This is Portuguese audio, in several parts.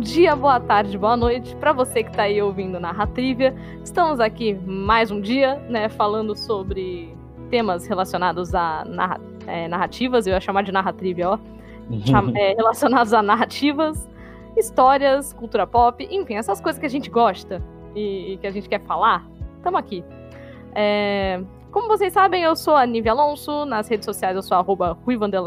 dia, boa tarde, boa noite para você que está aí ouvindo Narratrivia. Estamos aqui mais um dia, né, falando sobre temas relacionados a narra é, narrativas, eu ia chamar de narratrivia, ó. Cham é, relacionados a narrativas, histórias, cultura pop, enfim, essas coisas que a gente gosta e, e que a gente quer falar. Estamos aqui. É, como vocês sabem, eu sou a Nívia Alonso, nas redes sociais eu sou arroba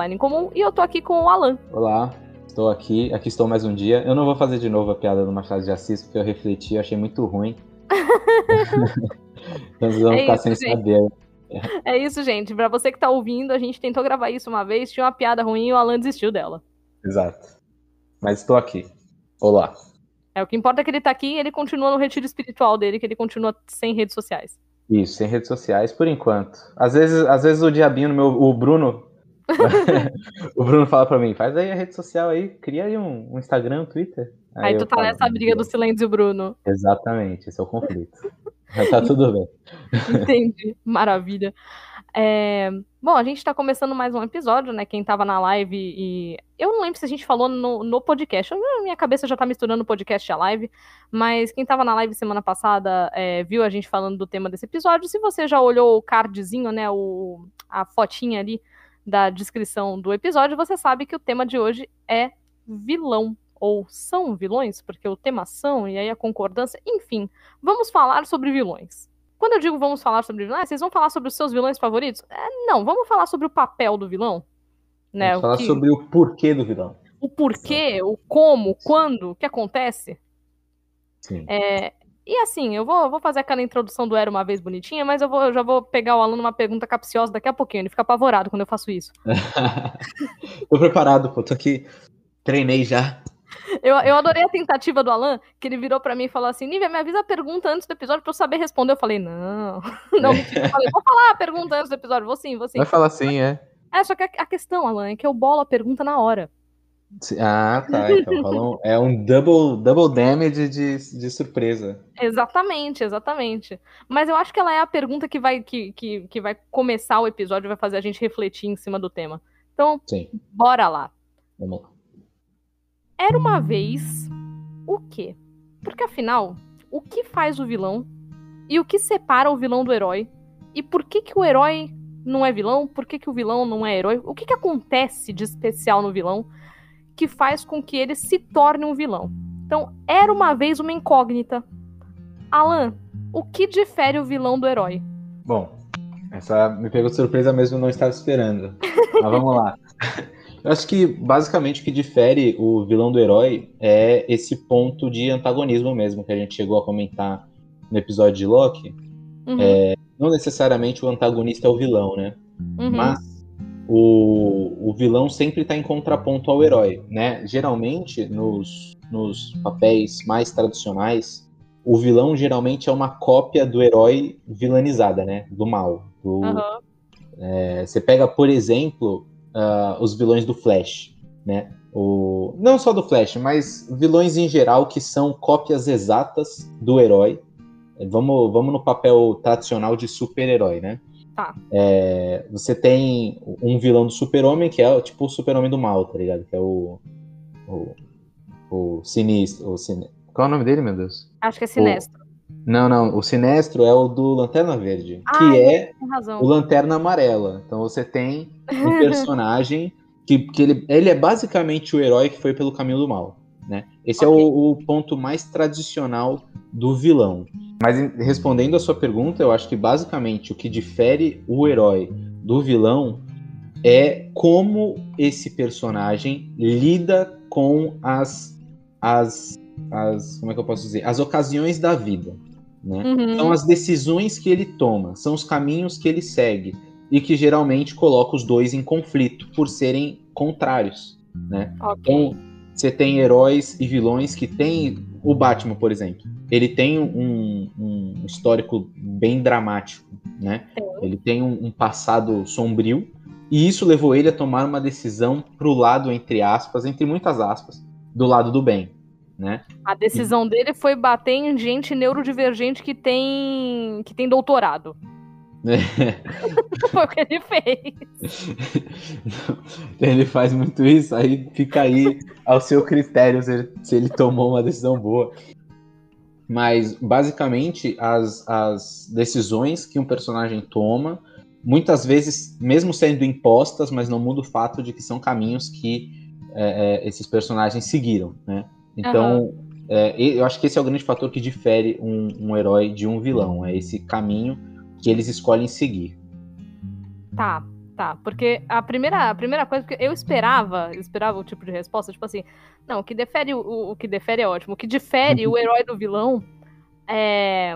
em comum e eu tô aqui com o Alan. Olá, estou aqui, aqui estou mais um dia. Eu não vou fazer de novo a piada do Machado de Assis, porque eu refleti, eu achei muito ruim. então vocês vão é ficar isso, sem gente. saber. É isso, gente. Pra você que tá ouvindo, a gente tentou gravar isso uma vez, tinha uma piada ruim e o Alan desistiu dela. Exato. Mas estou aqui. Olá. É, o que importa é que ele tá aqui e ele continua no retiro espiritual dele, que ele continua sem redes sociais. Isso, sem redes sociais, por enquanto. Às vezes, às vezes o diabinho no meu. O Bruno. o Bruno fala pra mim, faz aí a rede social aí, cria aí um, um Instagram, um Twitter. Aí, aí tu tá falo, nessa briga do silêncio, Bruno. Exatamente, esse é o conflito. Mas tá tudo bem. Entendi, maravilha. É... Bom, a gente está começando mais um episódio, né? Quem estava na live e. Eu não lembro se a gente falou no, no podcast. Minha cabeça já está misturando o podcast e a live. Mas quem estava na live semana passada é, viu a gente falando do tema desse episódio. Se você já olhou o cardzinho, né? O, a fotinha ali da descrição do episódio, você sabe que o tema de hoje é vilão. Ou são vilões, porque o tema são, e aí a concordância. Enfim, vamos falar sobre vilões. Quando eu digo vamos falar sobre vilões, vocês vão falar sobre os seus vilões favoritos? É, não, vamos falar sobre o papel do vilão. Né? Vamos falar que... sobre o porquê do vilão. O porquê, o como, quando, o que acontece. Sim. É, e assim, eu vou, vou fazer aquela introdução do Era uma vez bonitinha, mas eu, vou, eu já vou pegar o aluno uma pergunta capciosa daqui a pouquinho. Ele fica apavorado quando eu faço isso. tô preparado, pô. Tô aqui. Treinei já. Eu, eu adorei a tentativa do Alan, que ele virou para mim e falou assim: Nívia, me avisa a pergunta antes do episódio pra eu saber responder. Eu falei: não, não. Eu falei: vou falar a pergunta antes do episódio, vou sim, vou sim. Vai falar sim, é. É, só que a, a questão, Alan, é que eu bolo a pergunta na hora. Ah, tá. Então é um double, double damage de, de surpresa. Exatamente, exatamente. Mas eu acho que ela é a pergunta que vai, que, que, que vai começar o episódio e vai fazer a gente refletir em cima do tema. Então, Sim. bora lá. Vamos lá. Era uma vez o quê? Porque afinal, o que faz o vilão? E o que separa o vilão do herói? E por que, que o herói não é vilão? Por que, que o vilão não é herói? O que, que acontece de especial no vilão que faz com que ele se torne um vilão? Então, era uma vez uma incógnita. Alan, o que difere o vilão do herói? Bom, essa me pegou de surpresa mesmo, não estava esperando. Mas vamos lá. Eu acho que basicamente o que difere o vilão do herói é esse ponto de antagonismo mesmo que a gente chegou a comentar no episódio de Loki. Uhum. É, não necessariamente o antagonista é o vilão, né? Uhum. Mas o, o vilão sempre está em contraponto ao herói, né? Geralmente nos, nos papéis mais tradicionais, o vilão geralmente é uma cópia do herói vilanizada, né? Do mal. Do, uhum. é, você pega, por exemplo, uh, os vilões do Flash, né? O, não só do Flash, mas vilões em geral que são cópias exatas do herói. Vamos, vamos no papel tradicional de super-herói, né? Tá. É, você tem um vilão do super-homem que é tipo o super-homem do mal, tá ligado? Que é o. O, o Sinistro. O sin... Qual é o nome dele, meu Deus? Acho que é Sinestro. Não, não. O Sinestro é o do Lanterna Verde, ah, que é o Lanterna Amarela. Então você tem um personagem que, que ele, ele é basicamente o herói que foi pelo caminho do mal. Né? Esse okay. é o, o, ponto mais tradicional do vilão. Mas respondendo a sua pergunta, eu acho que basicamente o que difere o herói do vilão é como esse personagem lida com as, as, as como é que eu posso dizer, as ocasiões da vida. Né? Uhum. São as decisões que ele toma, são os caminhos que ele segue e que geralmente coloca os dois em conflito por serem contrários. Né? Okay. Então, você tem heróis e vilões que tem o Batman, por exemplo. Ele tem um, um histórico bem dramático, né? Ele tem um, um, passado sombrio e isso levou ele a tomar uma decisão pro lado entre aspas, entre muitas aspas, do lado do bem né? A decisão e... dele foi bater em gente neurodivergente que tem que tem doutorado. Foi o que ele fez. ele faz muito isso, aí fica aí ao seu critério se ele, se ele tomou uma decisão boa. Mas, basicamente, as, as decisões que um personagem toma, muitas vezes, mesmo sendo impostas, mas não muda o fato de que são caminhos que é, é, esses personagens seguiram, né? Então, uhum. é, eu acho que esse é o grande fator que difere um, um herói de um vilão, é esse caminho que eles escolhem seguir. Tá, tá. Porque a primeira, a primeira coisa que eu esperava, eu esperava o tipo de resposta, tipo assim, não, o que difere o, o que difere é ótimo. O que difere o herói do vilão é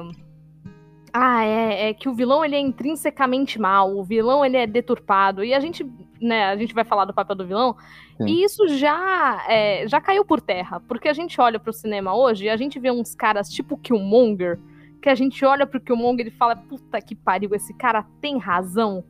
ah, é, é, que o vilão ele é intrinsecamente mal, o vilão ele é deturpado e a gente, né, a gente vai falar do papel do vilão Sim. e isso já é, já caiu por terra, porque a gente olha para o cinema hoje e a gente vê uns caras tipo Killmonger, que a gente olha pro Killmonger e fala, puta que pariu, esse cara tem razão.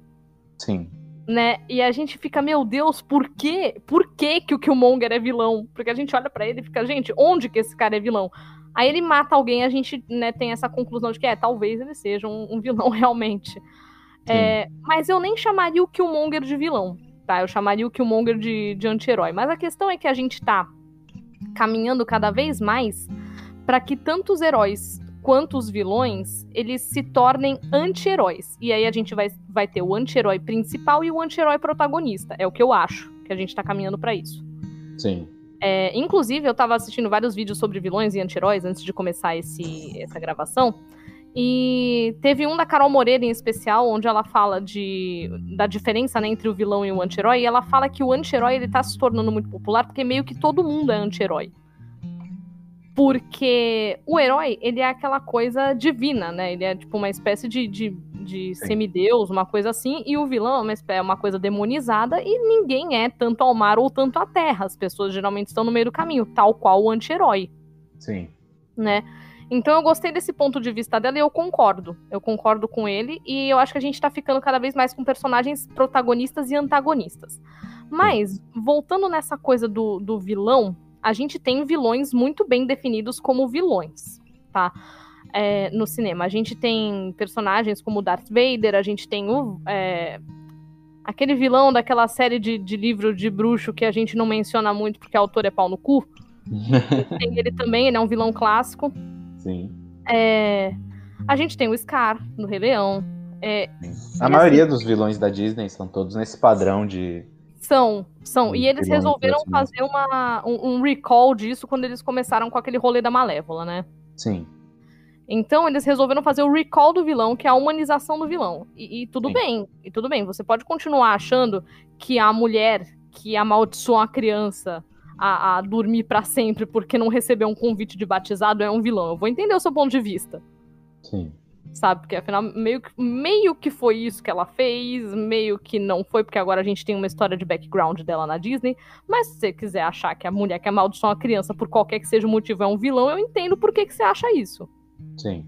Sim. Né? E a gente fica, meu Deus, por quê? Por que, que o Killmonger é vilão? Porque a gente olha para ele e fica, gente, onde que esse cara é vilão? Aí ele mata alguém, a gente né, tem essa conclusão de que é, talvez ele seja um, um vilão realmente. É, mas eu nem chamaria o Killmonger de vilão, tá? Eu chamaria o Killmonger de, de anti-herói. Mas a questão é que a gente tá caminhando cada vez mais para que tantos heróis quanto os vilões, eles se tornem anti-heróis. E aí a gente vai, vai ter o anti-herói principal e o anti-herói protagonista. É o que eu acho, que a gente tá caminhando para isso. Sim. É, inclusive, eu tava assistindo vários vídeos sobre vilões e anti-heróis antes de começar esse, essa gravação. E teve um da Carol Moreira em especial, onde ela fala de, da diferença né, entre o vilão e o anti-herói. E ela fala que o anti-herói ele tá se tornando muito popular porque meio que todo mundo é anti-herói. Porque o herói, ele é aquela coisa divina, né? Ele é tipo uma espécie de, de, de semideus, uma coisa assim. E o vilão é uma, é uma coisa demonizada e ninguém é tanto ao mar ou tanto à terra. As pessoas geralmente estão no meio do caminho, tal qual o anti-herói. Sim. Né? Então eu gostei desse ponto de vista dela e eu concordo. Eu concordo com ele e eu acho que a gente tá ficando cada vez mais com personagens protagonistas e antagonistas. Mas, voltando nessa coisa do, do vilão, a gente tem vilões muito bem definidos como vilões, tá? É, no cinema. A gente tem personagens como Darth Vader, a gente tem o. É, aquele vilão daquela série de, de livro de bruxo que a gente não menciona muito porque o autor é pau no cu. tem ele também, ele é um vilão clássico. Sim. É, a gente tem o Scar, no Rei Leão. É, a maioria assim, dos vilões da Disney são todos nesse padrão de são, são. E eles resolveram fazer uma, um, um, recall disso quando eles começaram com aquele rolê da Malévola, né? Sim. Então eles resolveram fazer o recall do vilão, que é a humanização do vilão. E, e tudo Sim. bem, e tudo bem. Você pode continuar achando que a mulher que amaldiçoa a criança a, a dormir para sempre porque não recebeu um convite de batizado é um vilão. Eu vou entender o seu ponto de vista. Sim sabe? Porque afinal, meio que, meio que foi isso que ela fez, meio que não foi, porque agora a gente tem uma história de background dela na Disney. Mas se você quiser achar que a mulher que amaldiçoa uma criança, por qualquer que seja o motivo, é um vilão, eu entendo por que, que você acha isso. Sim.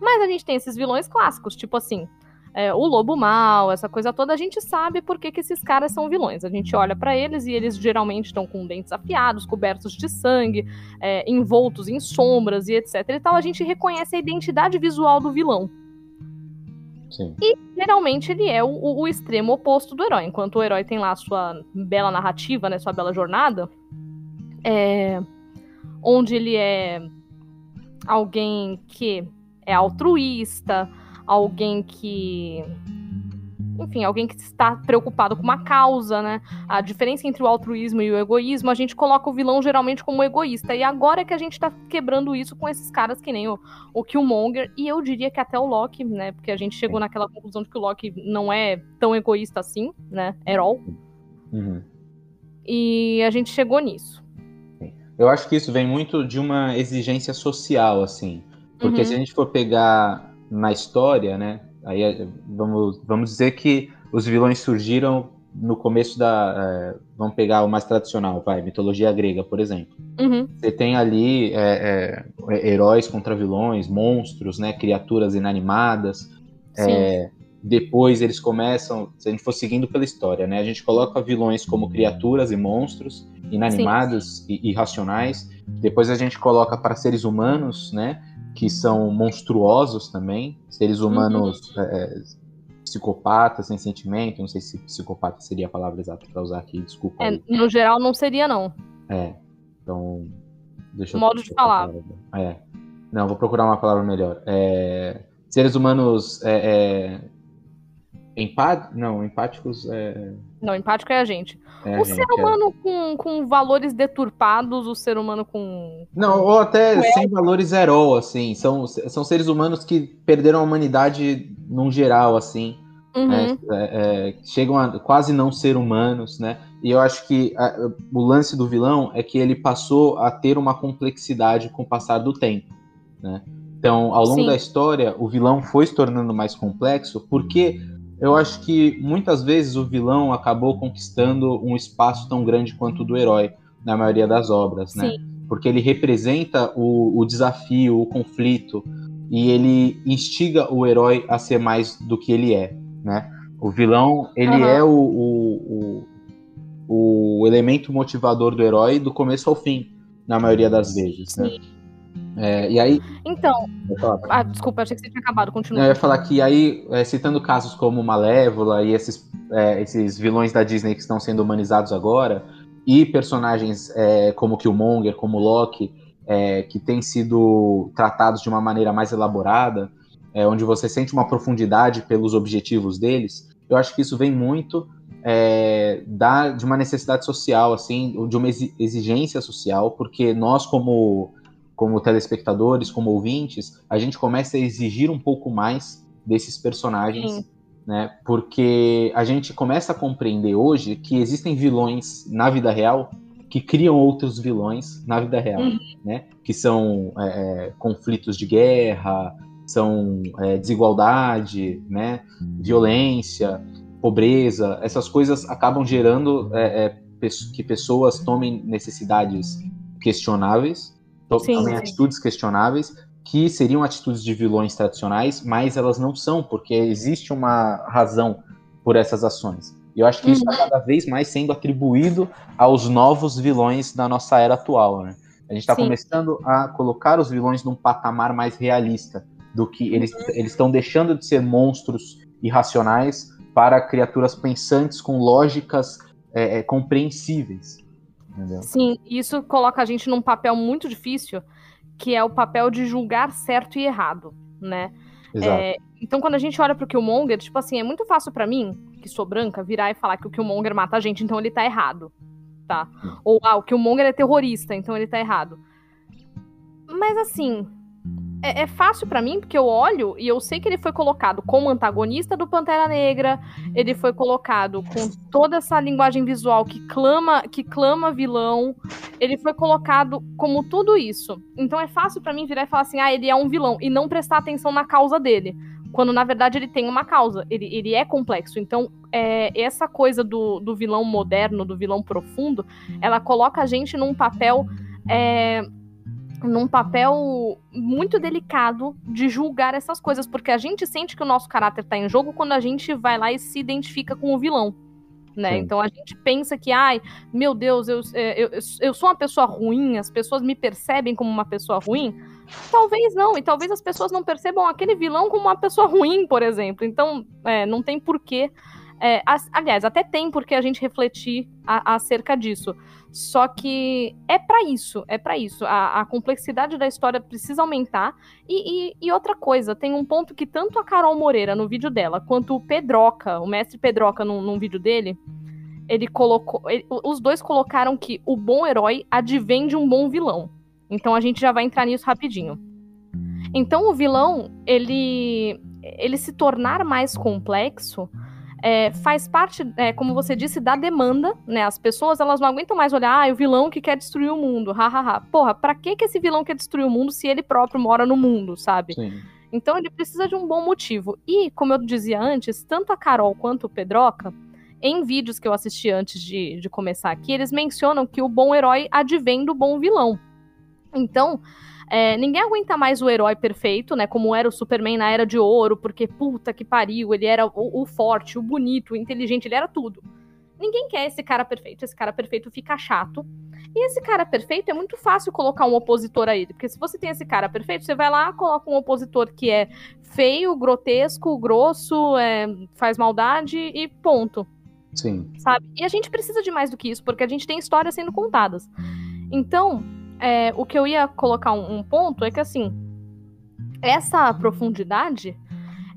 Mas a gente tem esses vilões clássicos, tipo assim, é, o lobo mal, essa coisa toda, a gente sabe por que, que esses caras são vilões. A gente olha para eles e eles geralmente estão com dentes afiados, cobertos de sangue, é, envoltos em sombras e etc. E tal, a gente reconhece a identidade visual do vilão. Sim. E geralmente ele é o, o, extremo oposto do herói. Enquanto o herói tem lá a sua bela narrativa, né, sua bela jornada, é, onde ele é alguém que é altruísta, alguém que enfim, alguém que está preocupado com uma causa, né? A diferença entre o altruísmo e o egoísmo, a gente coloca o vilão geralmente como egoísta. E agora é que a gente tá quebrando isso com esses caras que nem o, o Killmonger, e eu diria que até o Loki, né? Porque a gente chegou naquela conclusão de que o Loki não é tão egoísta assim, né? All. Uhum. E a gente chegou nisso. Eu acho que isso vem muito de uma exigência social, assim. Porque uhum. se a gente for pegar na história, né? Aí é, vamos, vamos dizer que os vilões surgiram no começo da. É, vamos pegar o mais tradicional, vai, mitologia grega, por exemplo. Uhum. Você tem ali é, é, heróis contra vilões, monstros, né? Criaturas inanimadas. É, depois eles começam, se a gente for seguindo pela história, né? A gente coloca vilões como criaturas e monstros inanimados e irracionais Depois a gente coloca para seres humanos, né? Que são monstruosos também, seres humanos uhum. é, psicopatas, sem sentimento. Não sei se psicopata seria a palavra exata para usar aqui, desculpa. É, no geral não seria, não. É. Então, deixa eu. Modo de falar. É. Não, vou procurar uma palavra melhor. É, seres humanos é, é Empá... Não, empáticos é. Não, empático é a gente. É o gente, ser é. humano é. com, com valores deturpados, o ser humano com. Não, ou até é. sem valores zero, assim. São, são seres humanos que perderam a humanidade num geral, assim. Uhum. Né? É, é, chegam a quase não ser humanos, né? E eu acho que a, o lance do vilão é que ele passou a ter uma complexidade com o passar do tempo, né? Então, ao longo Sim. da história, o vilão foi se tornando mais complexo porque eu acho que muitas vezes o vilão acabou conquistando um espaço tão grande quanto o do herói na maioria das obras, né? Sim. Porque ele representa o, o desafio, o conflito, e ele instiga o herói a ser mais do que ele é, né? O vilão, ele uhum. é o, o, o, o, elemento motivador do herói do começo ao fim, na maioria das vezes, né? É, e aí. Então. Ah, desculpa, achei que você tinha acabado, continua. Eu ia falar que aí, é, citando casos como Malévola e esses, é, esses vilões da Disney que estão sendo humanizados agora, e personagens é, como Killmonger, como Loki, é, que têm sido tratados de uma maneira mais elaborada, é, onde você sente uma profundidade pelos objetivos deles, eu acho que isso vem muito da, de uma necessidade social, assim, de uma exigência social, porque nós, como como telespectadores, como ouvintes, a gente começa a exigir um pouco mais desses personagens, Sim. né? Porque a gente começa a compreender hoje que existem vilões na vida real que criam outros vilões na vida real, uhum. né? Que são é, é conflitos de guerra, são é, desigualdade, né? Violência, pobreza, essas coisas acabam gerando é, é que pessoas tomem necessidades questionáveis também sim. atitudes questionáveis, que seriam atitudes de vilões tradicionais, mas elas não são, porque existe uma razão por essas ações. E eu acho que isso está uhum. cada vez mais sendo atribuído aos novos vilões da nossa era atual. Né? A gente está começando a colocar os vilões num patamar mais realista, do que eles uhum. estão deixando de ser monstros irracionais para criaturas pensantes com lógicas é, compreensíveis. Entendeu? Sim, isso coloca a gente num papel muito difícil, que é o papel de julgar certo e errado, né? É, então, quando a gente olha pro Killmonger, tipo assim, é muito fácil para mim, que sou branca, virar e falar que o Killmonger mata a gente, então ele tá errado, tá? Hum. Ou, ah, o Killmonger é terrorista, então ele tá errado. Mas assim, é, é fácil para mim, porque eu olho e eu sei que ele foi colocado como antagonista do Pantera Negra, ele foi colocado com toda essa linguagem visual que clama, que clama vilão, ele foi colocado como tudo isso. Então é fácil para mim virar e falar assim, ah, ele é um vilão, e não prestar atenção na causa dele. Quando na verdade ele tem uma causa, ele, ele é complexo. Então, é, essa coisa do, do vilão moderno, do vilão profundo, ela coloca a gente num papel. É, num papel muito delicado de julgar essas coisas, porque a gente sente que o nosso caráter tá em jogo quando a gente vai lá e se identifica com o vilão. Né? Então a gente pensa que, ai, meu Deus, eu, é, eu, eu sou uma pessoa ruim, as pessoas me percebem como uma pessoa ruim. Talvez não, e talvez as pessoas não percebam aquele vilão como uma pessoa ruim, por exemplo. Então, é, não tem porquê. É, aliás, até tem porque a gente refletir acerca disso. Só que é para isso, é para isso. A, a, complexidade da história precisa aumentar. E, e, e, outra coisa, tem um ponto que tanto a Carol Moreira no vídeo dela, quanto o Pedroca, o mestre Pedroca num, num vídeo dele, ele colocou. Ele, os dois colocaram que o bom herói advém de um bom vilão. Então a gente já vai entrar nisso rapidinho. Então o vilão, ele, ele se tornar mais complexo é, faz parte, é, como você disse, da demanda, né? As pessoas, elas não aguentam mais olhar, ah, o vilão que quer destruir o mundo, hahaha. Porra, pra que que esse vilão quer destruir o mundo se ele próprio mora no mundo, sabe? Sim. Então ele precisa de um bom motivo. E, como eu dizia antes, tanto a Carol quanto o Pedroca, em vídeos que eu assisti antes de, de começar aqui, eles mencionam que o bom herói advém do bom vilão. Então, é, ninguém aguenta mais o herói perfeito, né? Como era o Superman na Era de Ouro, porque puta que pariu, ele era o, o forte, o bonito, o inteligente, ele era tudo. ninguém quer esse cara perfeito. Esse cara perfeito fica chato. E esse cara perfeito é muito fácil colocar um opositor a ele. Porque se você tem esse cara perfeito, você vai lá, coloca um opositor que é feio, grotesco, grosso, é, faz maldade e ponto. Sim. Sabe? E a gente precisa de mais do que isso, porque a gente tem histórias sendo contadas. Então, é, o que eu ia colocar um, um ponto é que assim, essa profundidade,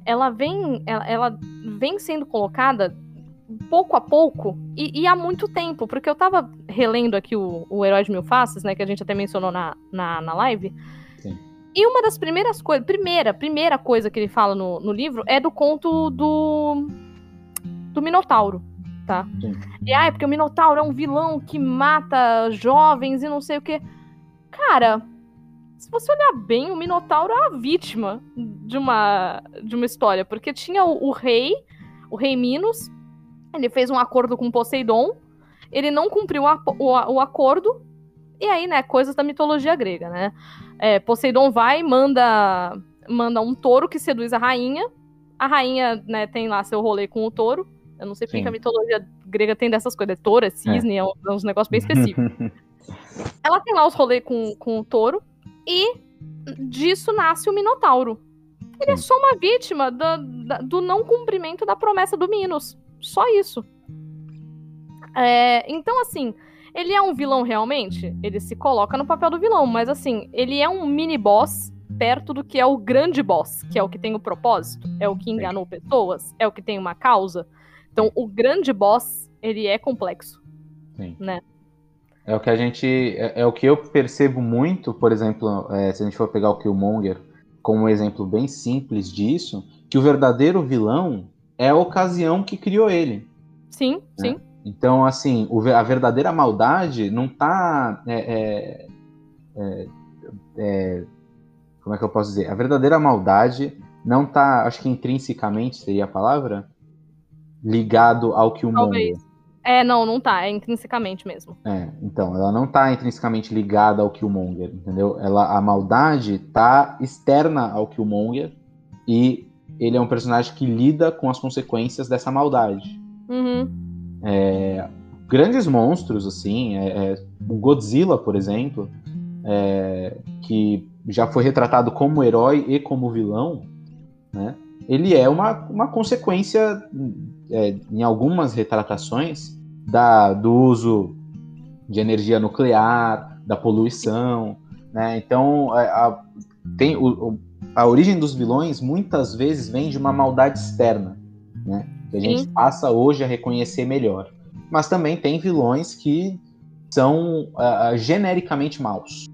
ela vem, ela, ela vem sendo colocada pouco a pouco e, e, há muito tempo, porque eu tava relendo aqui o, o Herói de Mil Faces, né, que a gente até mencionou na, na, na live. Sim. E uma das primeiras coisas, primeira, primeira coisa que ele fala no, no livro é do conto do do Minotauro, tá? Sim. E ah, é porque o Minotauro é um vilão que mata jovens e não sei o que. Cara, se você olhar bem, o Minotauro é a vítima de uma de uma história, porque tinha o, o rei, o rei Minos, ele fez um acordo com Poseidon, ele não cumpriu o, o, o acordo, e aí, né, coisas da mitologia grega, né? É, Poseidon vai, manda, manda um touro que seduz a rainha. A rainha, né, tem lá seu rolê com o touro. Eu não sei porque a mitologia grega tem dessas coisas. Touro, é cisne, é, é é uns negócios bem específicos. Ela tem lá os rolês com, com o touro. E disso nasce o Minotauro. Ele é é só uma vítima do, do não cumprimento da promessa do Minos. Só isso. É, então, assim, ele é um vilão realmente? Ele se coloca no papel do vilão, mas assim, ele é um mini boss perto do que é o grande boss, que é o que tem o propósito, é o que enganou pessoas, é o que tem uma causa. Então, o grande boss, ele é complexo. Sim. Né? É o que a gente. É, é o que eu percebo muito, por exemplo, é, se a gente for pegar o Killmonger como um exemplo bem simples disso, que o verdadeiro vilão é a ocasião que criou ele. Sim, né? sim. Então, assim, o, a verdadeira maldade não está. É, é, é, é, como é que eu posso dizer? A verdadeira maldade não está, acho que intrinsecamente seria a palavra, ligado ao o mundo. É, não, não tá, é intrinsecamente mesmo. É, então, ela não tá intrinsecamente ligada ao Killmonger, entendeu? Ela, a maldade tá externa ao Killmonger e ele é um personagem que lida com as consequências dessa maldade. Uhum. É, grandes monstros, assim, é, é, o Godzilla, por exemplo, é, que já foi retratado como herói e como vilão, né? Ele é uma, uma consequência, é, em algumas retratações, da, do uso de energia nuclear, da poluição, né? Então, a, a tem o, a origem dos vilões muitas vezes vem de uma maldade externa, né? Que a Sim. gente passa hoje a reconhecer melhor. Mas também tem vilões que são uh, genericamente maus.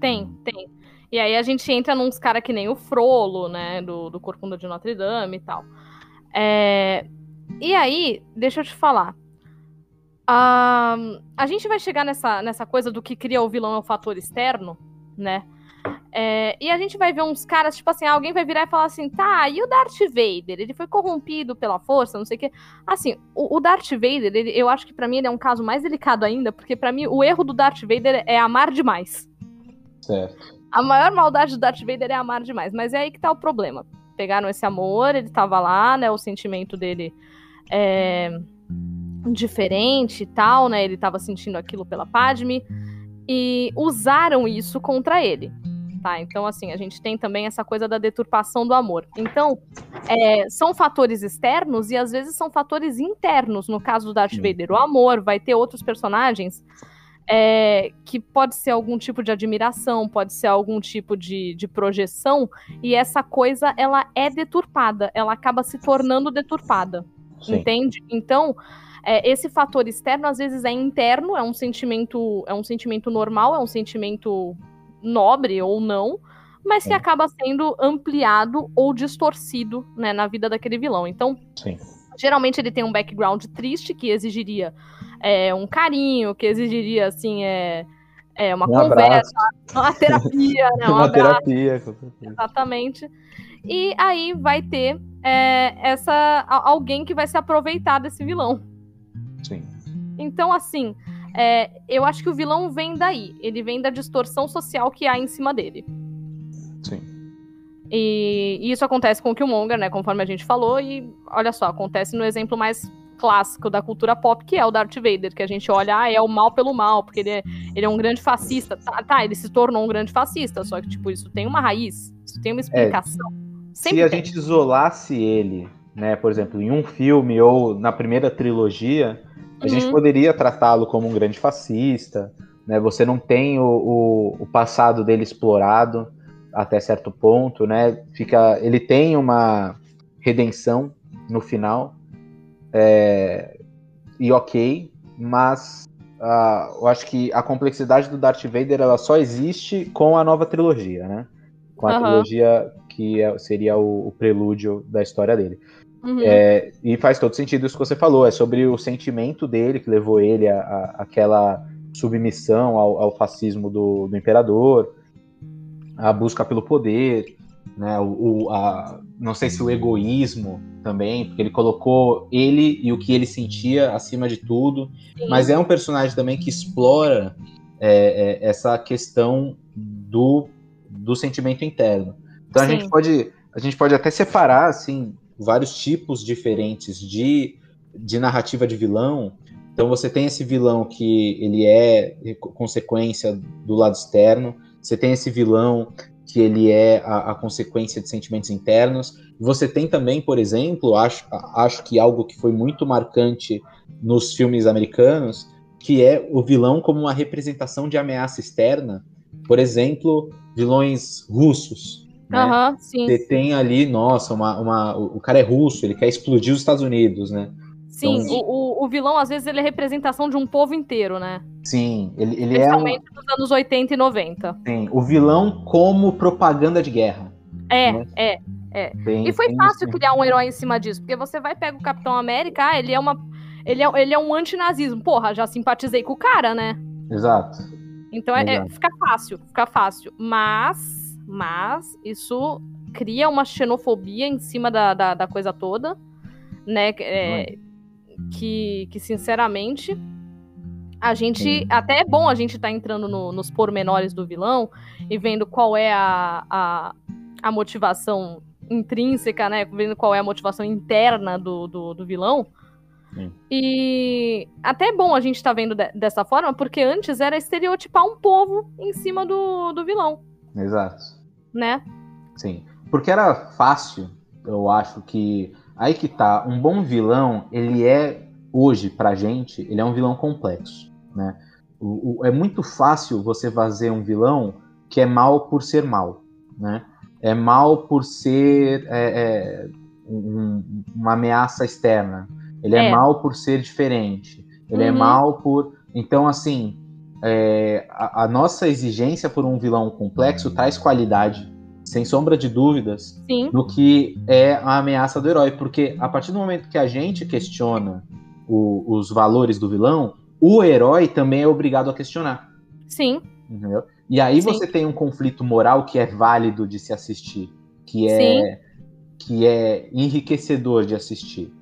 Tem, tem. E aí a gente entra nos caras que nem o Frollo, né? Do, do Corcunda de Notre Dame e tal. É... E aí, deixa eu te falar. Uh, a gente vai chegar nessa, nessa coisa do que cria o vilão é o fator externo, né? É, e a gente vai ver uns caras, tipo assim, alguém vai virar e falar assim, tá, e o Darth Vader? Ele foi corrompido pela força, não sei o quê. Assim, o, o Darth Vader, ele, eu acho que para mim ele é um caso mais delicado ainda, porque para mim o erro do Darth Vader é amar demais. Certo. A maior maldade do Darth Vader é amar demais, mas é aí que tá o problema. Pegaram esse amor, ele tava lá, né, o sentimento dele é diferente e tal, né, ele tava sentindo aquilo pela Padme, e usaram isso contra ele tá? Então, assim, a gente tem também essa coisa da deturpação do amor. Então, é, são fatores externos e às vezes são fatores internos. No caso do Darth Vader, o amor, vai ter outros personagens é, que pode ser algum tipo de admiração, pode ser algum tipo de, de projeção, e essa coisa, ela é deturpada, ela acaba se tornando deturpada, Sim. entende? Então, é, esse fator externo às vezes é interno, é um sentimento, é um sentimento normal, é um sentimento nobre ou não, mas que acaba sendo ampliado ou distorcido né, na vida daquele vilão. Então, Sim. geralmente ele tem um background triste que exigiria é, um carinho, que exigiria assim é, é uma um conversa, abraço. uma terapia, né, um uma abraço. terapia, exatamente. E aí vai ter é, essa alguém que vai se aproveitar desse vilão. Sim. Então, assim, é, eu acho que o vilão vem daí. Ele vem da distorção social que há em cima dele. Sim. E, e isso acontece com o Killmonger, né? Conforme a gente falou. E olha só, acontece no exemplo mais clássico da cultura pop, que é o Darth Vader, que a gente olha, ah, é o mal pelo mal, porque ele é, ele é um grande fascista. Tá, tá, ele se tornou um grande fascista, só que, tipo, isso tem uma raiz, isso tem uma é, explicação. É, se a tem. gente isolasse ele, né, por exemplo, em um filme ou na primeira trilogia, a uhum. gente poderia tratá-lo como um grande fascista, né? Você não tem o, o, o passado dele explorado até certo ponto, né? Fica, ele tem uma redenção no final, é, e ok, mas uh, eu acho que a complexidade do Darth Vader ela só existe com a nova trilogia, né? Com a uhum. trilogia que é, seria o, o, prelúdio da história dele. Uhum. É, e faz todo sentido isso que você falou, é sobre o sentimento dele que levou ele a, a aquela submissão ao, ao fascismo do, do, imperador, a busca pelo poder, né, o, o, a, não sei se o egoísmo também, porque ele colocou ele e o que ele sentia acima de tudo, Sim. mas é um personagem também que explora é, é, essa questão do, do sentimento interno. Então Sim. a gente pode a gente pode até separar assim vários tipos diferentes de, de narrativa de vilão então você tem esse vilão que ele é consequência do lado externo, você tem esse vilão que ele é a, a consequência de sentimentos internos. Você tem também, por exemplo, acho, acho que algo que foi muito marcante nos filmes americanos, que é o vilão como uma representação de ameaça externa. Por exemplo, vilões russos. Né? Uhum, sim. Você tem ali, nossa, uma, uma, o cara é russo, ele quer explodir os Estados Unidos, né? Sim, então, o, o, vilão, às vezes, ele é representação de um povo inteiro, né? Sim, ele, ele é. Principalmente nos anos 80 e 90. Sim, o vilão como propaganda de guerra. É, né? é, é. Bem, e foi fácil isso. criar um herói em cima disso, porque você vai pegar o Capitão América, ah, ele é uma. Ele é, ele é um antinazismo. Porra, já simpatizei com o cara, né? Exato. Então é, é, fica fácil, fica fácil. Mas, mas, isso cria uma xenofobia em cima da, da, da coisa toda, né? É, que, que sinceramente, a gente. Até é bom a gente estar tá entrando no, nos pormenores do vilão e vendo qual é a, a, a, motivação intrínseca, né? Vendo qual é a motivação interna do, do, do vilão. Sim. E até é bom a gente estar tá vendo de, dessa forma, porque antes era estereotipar um povo em cima do, do vilão. Exato. Né? Sim. Porque era fácil, eu acho que Aí que tá, um bom vilão, ele é, hoje, pra gente, ele é um vilão complexo, né? O, o, é muito fácil você fazer um vilão que é mal por ser mal, né? É mal por ser é, é, um, uma ameaça externa. Ele é. é. mal por ser diferente. Ele é uhum. é mal por... Então, assim, é, a, a, nossa exigência por um vilão complexo traz qualidade sem sombra de dúvidas, Sim. no que é a ameaça do herói. Porque a partir do momento que a gente questiona o, os valores do vilão, o herói também é obrigado a questionar. Sim. Entendeu? E aí Sim. você tem um conflito moral que é válido de se assistir, que é, que é enriquecedor de assistir.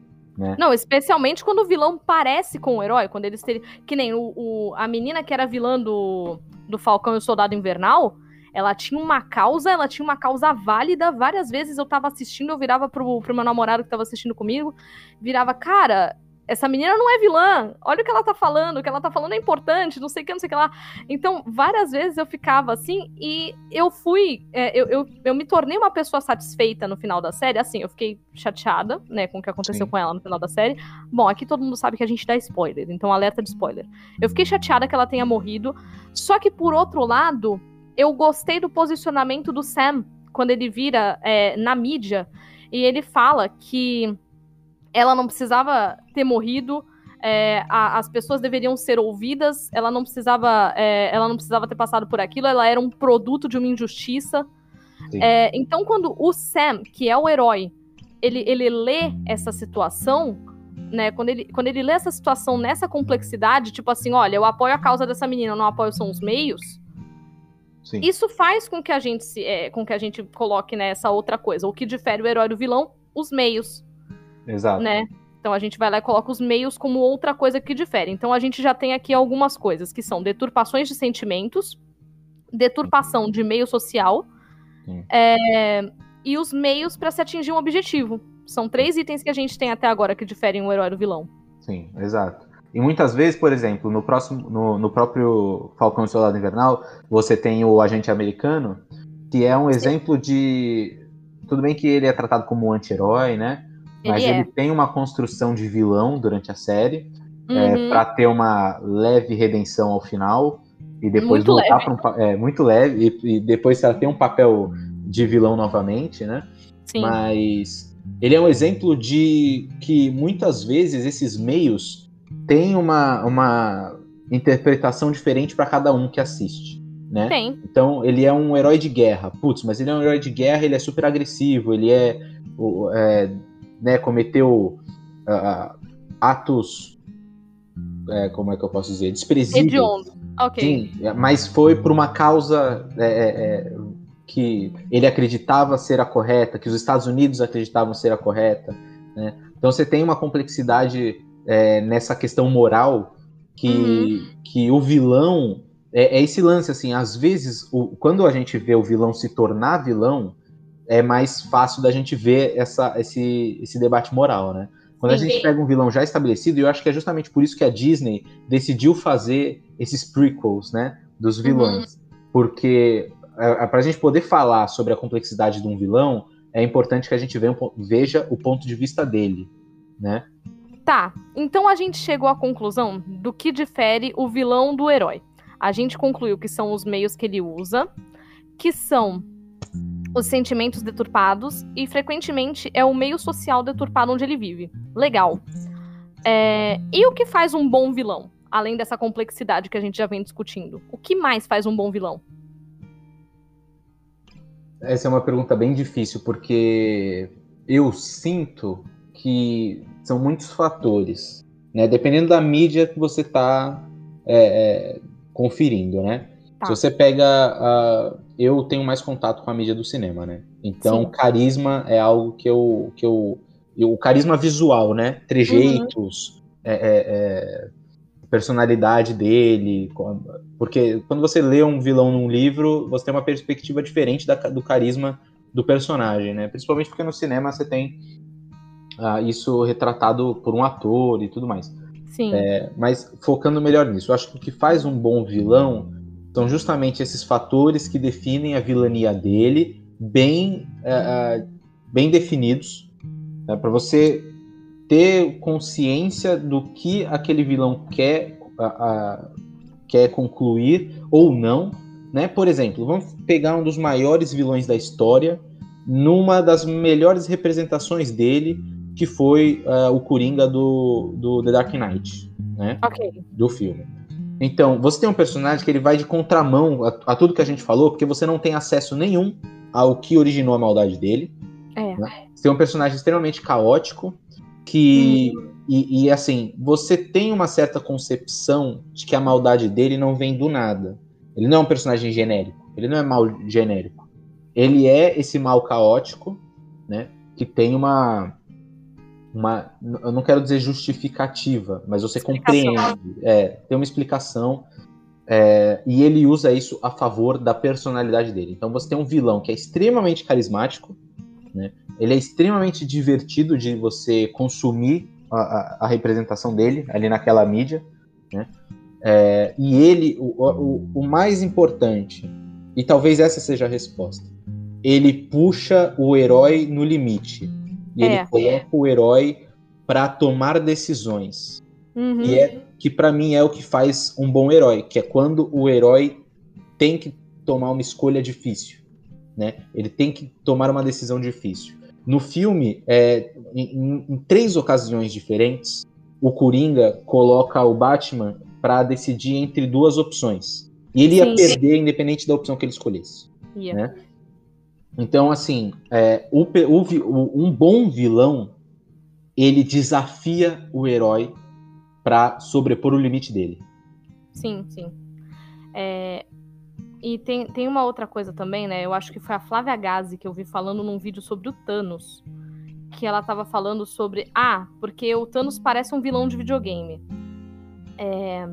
Né? Não, especialmente quando o vilão parece com o herói, quando eles teriam. Que nem o, o, a menina que era vilã do, do Falcão e o Soldado Invernal, ela tinha uma causa, ela tinha uma causa válida. Várias vezes eu tava assistindo, eu virava pro, pro meu namorado que tava assistindo comigo, virava, cara, essa menina não é vilã, olha o que ela tá falando, o que ela tá falando é importante, não sei o que, não sei o que lá. Então, várias vezes eu ficava assim e eu fui, é, eu, eu, eu, me tornei uma pessoa satisfeita no final da série, assim, eu fiquei chateada, né, com o que aconteceu Sim. com ela no final da série. Bom, aqui todo mundo sabe que a gente dá spoiler, então alerta de spoiler. Eu fiquei chateada que ela tenha morrido, só que por outro lado, eu gostei do posicionamento do Sam quando ele vira é, na mídia e ele fala que ela não precisava ter morrido, é, a, as pessoas deveriam ser ouvidas, ela não precisava, é, ela não precisava ter passado por aquilo, ela era um produto de uma injustiça. É, então, quando o Sam, que é o herói, ele, ele lê essa situação, né? Quando ele, quando ele lê essa situação nessa complexidade, tipo assim, olha, eu apoio a causa dessa menina, não apoio são os meios Sim. Isso faz com que a gente se, é, com que a gente coloque nessa né, outra coisa. O que difere o herói do vilão? Os meios. Exato. Né? Então a gente vai lá e coloca os meios como outra coisa que difere. Então a gente já tem aqui algumas coisas que são deturpações de sentimentos, deturpação de meio social é, e os meios para se atingir um objetivo. São três itens que a gente tem até agora que diferem o herói do vilão. Sim, exato. E muitas vezes, por exemplo, no próximo, no, no próprio Falcão e Soldado Invernal, você tem o agente americano, que é um Sim. exemplo de. Tudo bem que ele é tratado como um anti-herói, né? Mas ele, é. ele, tem uma construção de vilão durante a série, é, uhum. é, para ter uma leve redenção ao final, e depois muito voltar para um. É, muito leve, e, e depois ela tem um papel de vilão novamente, né? Sim. Mas ele é um exemplo de que muitas vezes esses meios tem uma, uma interpretação diferente para cada um que assiste. Né? Tem. Então, ele é um herói de guerra. Putz, mas ele é um herói de guerra, ele é super agressivo, ele é. é né, cometeu uh, atos. É, como é que eu posso dizer? Desprezíveis. Hediondo. Ok. Sim, mas foi por uma causa é, é, é, que ele acreditava ser a correta, que os Estados Unidos acreditavam ser a correta. Né? Então você tem uma complexidade é, nessa questão moral que, uhum. que o vilão é, é, esse lance assim, às vezes o, quando a gente vê o vilão se tornar vilão é mais fácil da gente ver essa, esse, esse debate moral, né? Quando Sim. a gente pega um vilão já estabelecido, e eu acho que é justamente por isso que a Disney decidiu fazer esses prequels, né, dos uhum. vilões, uhum. porque é, é, para a gente poder falar sobre a complexidade de um vilão, é importante que a gente veja o ponto de vista dele, né? Tá, então a gente chegou à conclusão do que difere o vilão do herói. A gente concluiu que são os meios que ele usa, que são os sentimentos deturpados e frequentemente é o meio social deturpado onde ele vive. Legal. É... E o que faz um bom vilão? Além dessa complexidade que a gente já vem discutindo. O que mais faz um bom vilão? Essa é uma pergunta bem difícil, porque eu sinto que são muitos fatores, né? Dependendo da mídia que você está é, é, conferindo, né? Tá. Se você pega, uh, eu tenho mais contato com a mídia do cinema, né? Então, Sim. carisma é algo que eu, que eu, eu, o carisma visual, né? Trejeitos, uhum. é, é, é personalidade dele, porque quando você lê um vilão num livro, você tem uma perspectiva diferente da, do carisma do personagem, né? Principalmente porque no cinema você tem uh, isso retratado por um ator e tudo mais. Sim. É, mas focando melhor nisso, eu acho que o que faz um bom vilão são justamente esses fatores que definem a vilania dele, bem, uh, bem definidos, né, para você ter consciência do que aquele vilão quer, uh, quer concluir ou não. Né? Por exemplo, vamos pegar um dos maiores vilões da história, numa das melhores representações dele, que foi uh, o Coringa do, do The Dark Knight, né? Ok. Do filme. Então, você tem um personagem que ele vai de contramão a, a, tudo que a gente falou, porque você não tem acesso nenhum ao que originou a maldade dele. É. Né? Você tem um personagem extremamente caótico, que. Hum. E, e, assim, você tem uma certa concepção de que a maldade dele não vem do nada. Ele não é um personagem genérico. Ele não é mal genérico. Ele é esse mal caótico, né? Que tem uma uma, eu não quero dizer justificativa, mas você compreende, é, tem uma explicação é, e ele usa isso a favor da personalidade dele. Então você tem um vilão que é extremamente carismático, né? ele é extremamente divertido de você consumir a, a, a representação dele ali naquela mídia, né? É, e ele, o, o, o mais importante, e talvez essa seja a resposta, ele puxa o herói no limite e é. ele coloca o herói para tomar decisões. Uhum. E é que para mim é o que faz um bom herói, que é quando o herói tem que tomar uma escolha difícil, né? Ele tem que tomar uma decisão difícil. No filme, é, em, em três ocasiões diferentes, o Coringa coloca o Batman para decidir entre duas opções. E ele Sim. ia perder independente da opção que ele escolhesse. Yeah. Né? Então, assim, é, o, o, um bom vilão ele desafia o herói para sobrepor o limite dele. Sim, sim. É, e tem, tem uma outra coisa também, né? Eu acho que foi a Flávia Gazi que eu vi falando num vídeo sobre o Thanos. Que ela tava falando sobre. Ah, porque o Thanos parece um vilão de videogame. É,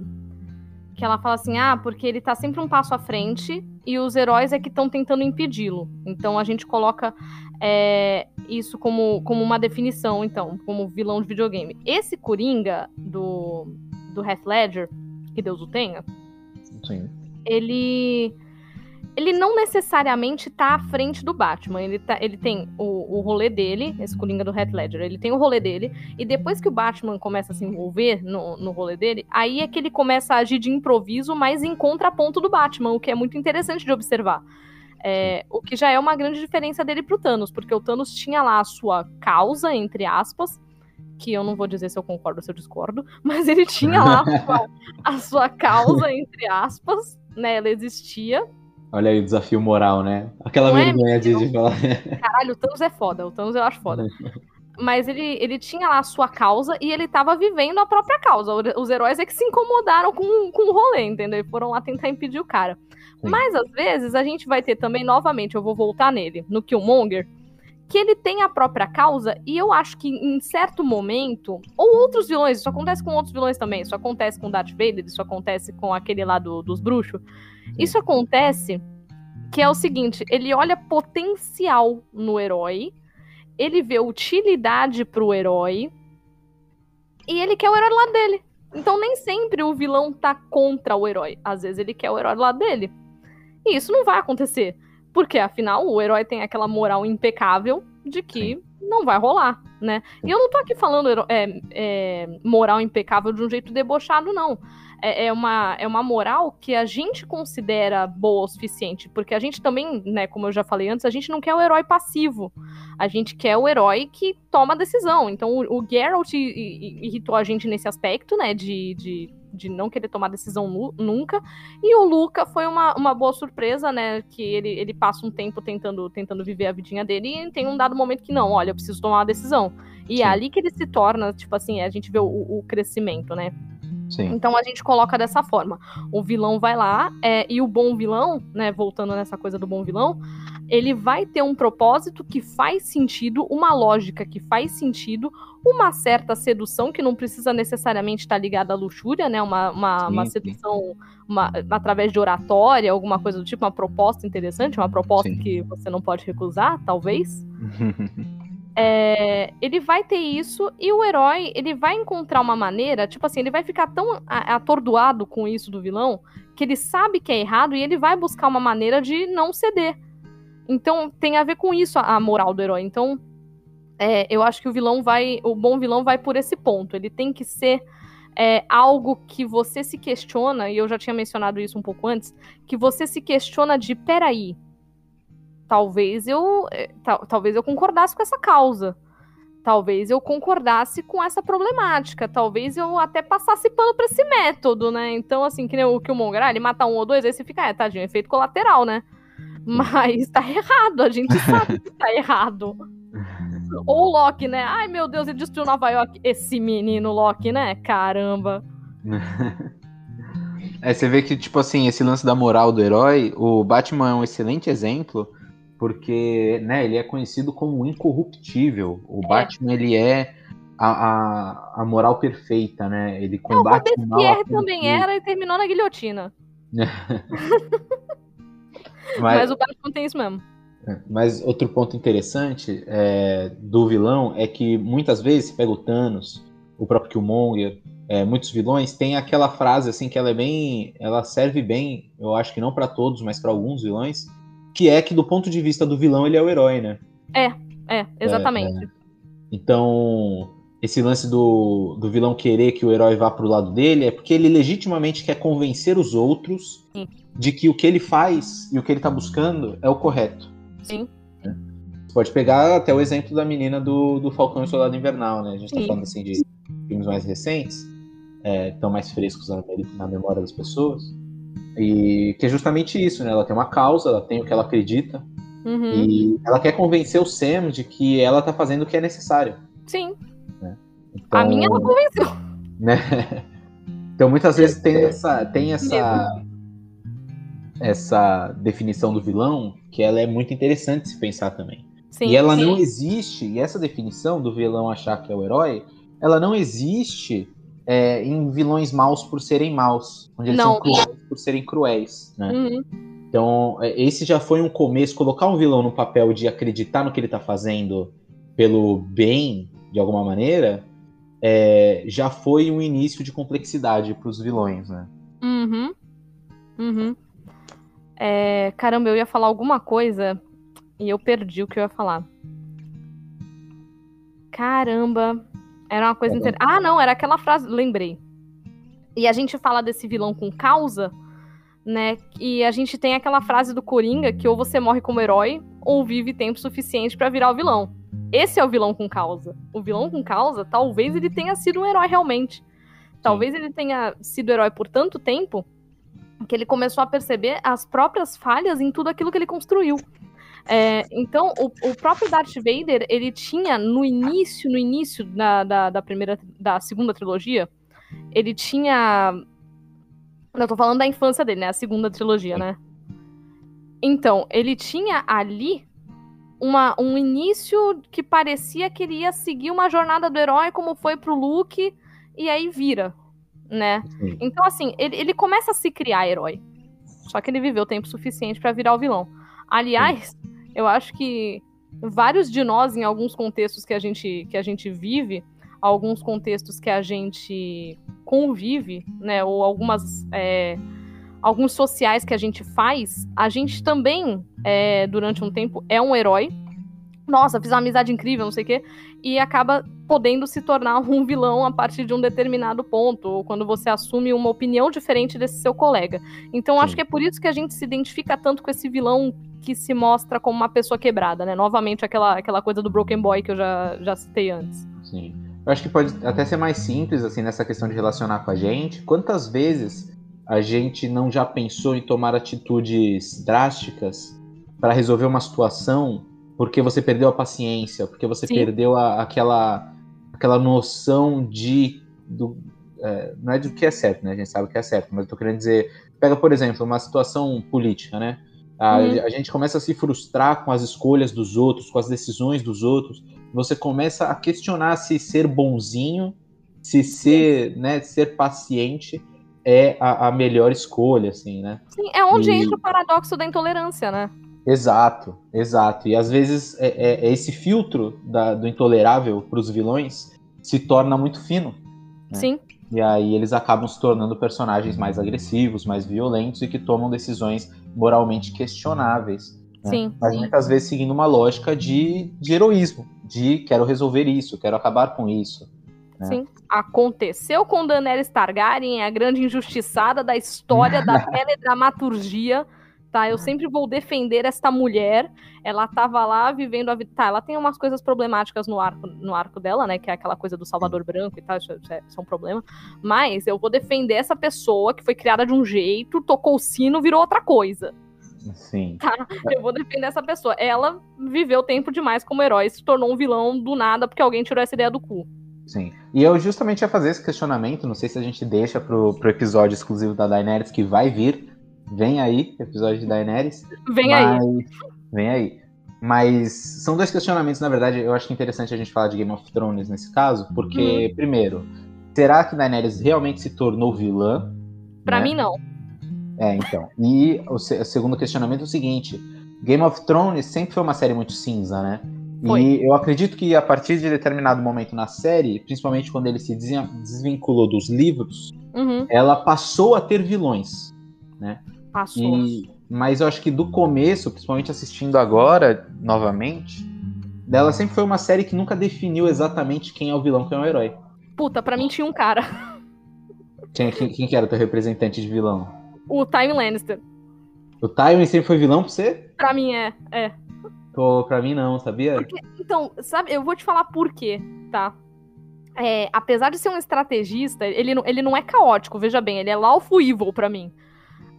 que ela fala assim: ah, porque ele tá sempre um passo à frente e os heróis é que estão tentando impedi-lo. Então a gente coloca é, isso como, como uma definição, então, como vilão de videogame. Esse Coringa do, do Heath Ledger, que Deus o tenha, Sim. ele ele não necessariamente tá à frente do Batman. Ele, tá, ele tem o, o rolê dele, esse Coringa do Heath Ledger, ele tem o rolê dele, e depois que o Batman começa a se envolver no, no rolê dele, aí é que ele começa a agir de improviso, mas em contraponto do Batman, o que é muito interessante de observar. É, o que já é uma grande diferença dele pro Thanos, porque o Thanos tinha lá a sua causa, entre aspas, que eu não vou dizer se eu concordo ou se eu discordo, mas ele tinha lá a sua, a sua causa, entre aspas, né? Ela existia. Olha aí o desafio moral, né? Aquela Não é, vergonha de, de falar. Caralho, o Thanos é foda, o Thanos eu acho foda. Mas ele, ele tinha lá a sua causa e ele tava vivendo a própria causa. Os heróis é que se incomodaram com, com o rolê, entendeu? E foram lá tentar impedir o cara. Sim. Mas às vezes a gente vai ter também, novamente, eu vou voltar nele, no Killmonger, que ele tem a própria causa, e eu acho que em certo momento, ou outros vilões, isso acontece com outros vilões também, isso acontece com Darth Vader, isso acontece com aquele lá do, dos bruxos. Isso acontece que é o seguinte, ele olha potencial no herói, ele vê utilidade pro herói, e ele quer o herói lado dele. Então nem sempre o vilão tá contra o herói, às vezes ele quer o herói lado dele. E isso não vai acontecer. Porque, afinal, o herói tem aquela moral impecável de que não vai rolar, né? E eu não tô aqui falando é, é, moral impecável de um jeito debochado, não. É, é uma, é uma moral que a gente considera boa o suficiente. Porque a gente também, né, como eu já falei antes, a gente não quer o herói passivo. A gente quer o herói que toma decisão. Então, o, o Geralt irritou a gente nesse aspecto, né, de, de, de não querer tomar decisão nu- nunca. E o Luca foi uma, uma boa surpresa, né? Que ele, ele passa um tempo tentando, tentando viver a vidinha dele e tem um dado momento que não, olha, eu preciso tomar uma decisão. E Sim. é ali que ele se torna, tipo assim, a gente vê o, o crescimento, né? Sim. Então a gente coloca dessa forma. O vilão vai lá, é, e o bom vilão, né? Voltando nessa coisa do bom vilão, ele vai ter um propósito que faz sentido, uma lógica que faz sentido, uma certa sedução que não precisa necessariamente estar ligada à luxúria, né? Uma, uma, Sim, uma sedução uma- através de oratória, alguma coisa do tipo, uma proposta interessante, uma proposta Sim. que você não pode recusar, talvez. É, ele vai ter isso e o herói, ele vai encontrar uma maneira, tipo assim, ele vai ficar tão atordoado com isso do vilão, que ele sabe que é errado e ele vai buscar uma maneira de não ceder. Então, tem a ver com isso a, a moral do herói. Então, é, eu acho que o vilão vai, o bom vilão vai por esse ponto. Ele tem que ser é, algo que você se questiona, e eu já tinha mencionado isso um pouco antes, que você se questiona de, peraí, talvez eu eh, tal- talvez eu concordasse com essa causa. Talvez eu concordasse com essa problemática. Talvez eu até passasse pano pra esse método, né? Então, assim, que nem o Killmonger, ah, ele mata um ou dois, aí você fica, é, tadinho, efeito colateral, né? Mas tá errado, a gente sabe que tá errado. Ou o Loki, né? Ai, meu Deus, ele destruiu Nova York. Esse menino Loki, né? Caramba. É, você vê que, tipo assim, esse lance da moral do herói, o Batman é um excelente exemplo, porque, né, ele é conhecido como incorruptível. O Batman, ele é a, a, a moral perfeita, né? Ele É, o combate o mal. a Robespierre também era e terminou na guilhotina. Mas, Mas o Batman tem isso mesmo. Mas outro ponto interessante é, do vilão é que muitas vezes, pega o Thanos, o próprio Killmonger, é, muitos vilões, tem aquela frase assim que ela é bem. Ela serve bem, eu acho que não pra todos, mas pra alguns vilões, que é que do ponto de vista do vilão ele é o herói, né? É, exatamente. Então, esse lance do, do vilão querer que o herói vá pro lado dele é porque ele legitimamente quer convencer os outros Sim. de que o que ele faz e o que ele tá buscando é o correto. Sim. Você pode pegar até o exemplo da menina do, do Falcão e Soldado Invernal, né? A gente tá Sim. falando assim de filmes mais recentes, é, tão mais frescos na, na memória das pessoas. E que é justamente isso, né? Ela tem uma causa, ela tem o que ela acredita, Uhum. e ela quer convencer o Sam de que ela tá fazendo o que é necessário. Sim. Então, A minha ela convenceu. né? Então muitas vezes tem essa, tem essa, essa definição do vilão que ela é muito interessante se pensar também. Sim. e ela sim. não existe, e essa definição do vilão achar que é o herói, ela não existe é, em vilões maus por serem maus, onde eles Não. são cruéis por serem cruéis, né? Uhum. Então, é, esse já foi um começo, colocar um vilão no papel de acreditar no que ele tá fazendo pelo bem, de alguma maneira, é, já foi um início de complexidade para os vilões, né? Uhum. Uhum. É, caramba, eu ia falar alguma coisa e eu perdi o que eu ia falar. Caramba. Era uma coisa Tá interessante. Ah, não, era aquela frase, lembrei. E a gente fala desse vilão com causa, né? E a gente tem aquela frase do Coringa que ou você morre como herói ou vive tempo suficiente pra virar o vilão. Esse é o vilão com causa. O vilão com causa, talvez ele tenha sido um herói realmente. Talvez ele tenha sido herói por tanto tempo que ele começou a perceber as próprias falhas em tudo aquilo que ele construiu. É, então, o, o, próprio Darth Vader, ele tinha no início, no início da, da, da, primeira, da segunda trilogia, ele tinha. Eu tô falando da infância dele, né? A segunda trilogia, né? Então, ele tinha ali uma, um início que parecia que ele ia seguir uma jornada do herói, como foi pro Luke, e aí vira, né? Sim. Então, assim, ele, ele começa a se criar herói. Só que ele viveu tempo suficiente para virar o vilão. Aliás, Sim. eu acho que vários de nós, em alguns contextos que a gente, que a gente vive, alguns contextos que a gente convive, né? Ou algumas. É, alguns sociais que a gente faz, a gente também, é, durante um tempo, é um herói. Nossa, fiz uma amizade incrível, não sei o quê. E acaba podendo se tornar um vilão a partir de um determinado ponto, ou quando você assume uma opinião diferente desse seu colega. Então, acho que é por isso que a gente se identifica tanto com esse vilão que se mostra como uma pessoa quebrada, né? Novamente, aquela, aquela coisa do Broken Boy que eu já, já citei antes. Sim. Eu acho que pode até ser mais simples, assim, nessa questão de relacionar com a gente. Quantas vezes a gente não já pensou em tomar atitudes drásticas para resolver uma situação porque você perdeu a paciência, porque você Sim. perdeu a, aquela, aquela noção de. Do, é, não é do que é certo, né? A gente sabe o que é certo, mas eu tô querendo dizer. Pega, por exemplo, uma situação política, né? A, uhum. a gente começa a se frustrar com as escolhas dos outros, com as decisões dos outros. Você começa a questionar se ser bonzinho, se ser, né, ser paciente é a, a, melhor escolha, assim, né? Sim, é onde e... entra o paradoxo da intolerância, né? Exato, exato. E às vezes é, é, é esse filtro da, do intolerável para os vilões se torna muito fino. Né? Sim. E aí eles acabam se tornando personagens mais agressivos, mais violentos e que tomam decisões moralmente questionáveis. Né? Sim. Mas sim. muitas vezes seguindo uma lógica de, de heroísmo, de quero resolver isso, quero acabar com isso. Né? Sim. Aconteceu com Daenerys Targaryen, a grande injustiçada da história da teledramaturgia. Tá, eu sempre vou defender esta mulher. Ela tava lá vivendo a vida. Tá, ela tem umas coisas problemáticas no arco, no arco dela, né? Que é aquela coisa do Salvador Branco e tal, isso é, isso é um problema. Mas eu vou defender essa pessoa que foi criada de um jeito, tocou o sino, virou outra coisa. Sim. Tá? Eu vou defender essa pessoa. Ela viveu tempo demais como herói, se tornou um vilão do nada porque alguém tirou essa ideia do cu. Sim. E eu justamente ia fazer esse questionamento, não sei se a gente deixa pro, pro episódio exclusivo da Daenerys que vai vir. Vem aí, episódio de Daenerys. Vem mas... aí. Vem aí. Mas são dois questionamentos, na verdade, eu acho que é interessante a gente falar de Game of Thrones nesse caso, porque, uhum. primeiro, será que Daenerys realmente se tornou vilã? Pra né? mim, não. É, então. E o, o segundo questionamento é o seguinte: Game of Thrones sempre foi uma série muito cinza, né? Foi. E eu acredito que a partir de determinado momento na série, principalmente quando ele se desvinculou dos livros, uhum. ela passou a ter vilões, né? Passou. E, mas eu acho que do começo, principalmente assistindo agora, novamente, dela sempre foi uma série que nunca definiu exatamente quem é o vilão, quem é o herói. Puta, pra mim tinha um cara. Quem, quem, quem que era o teu representante de vilão? O Tywin Lannister. O Tywin sempre foi vilão pra você? Pra mim é, é. Pô, pra mim não, sabia? Porque, então, sabe, eu vou te falar por quê, tá? É, apesar de ser um estrategista, ele não, ele não é caótico, veja bem, ele é lawful evil pra mim.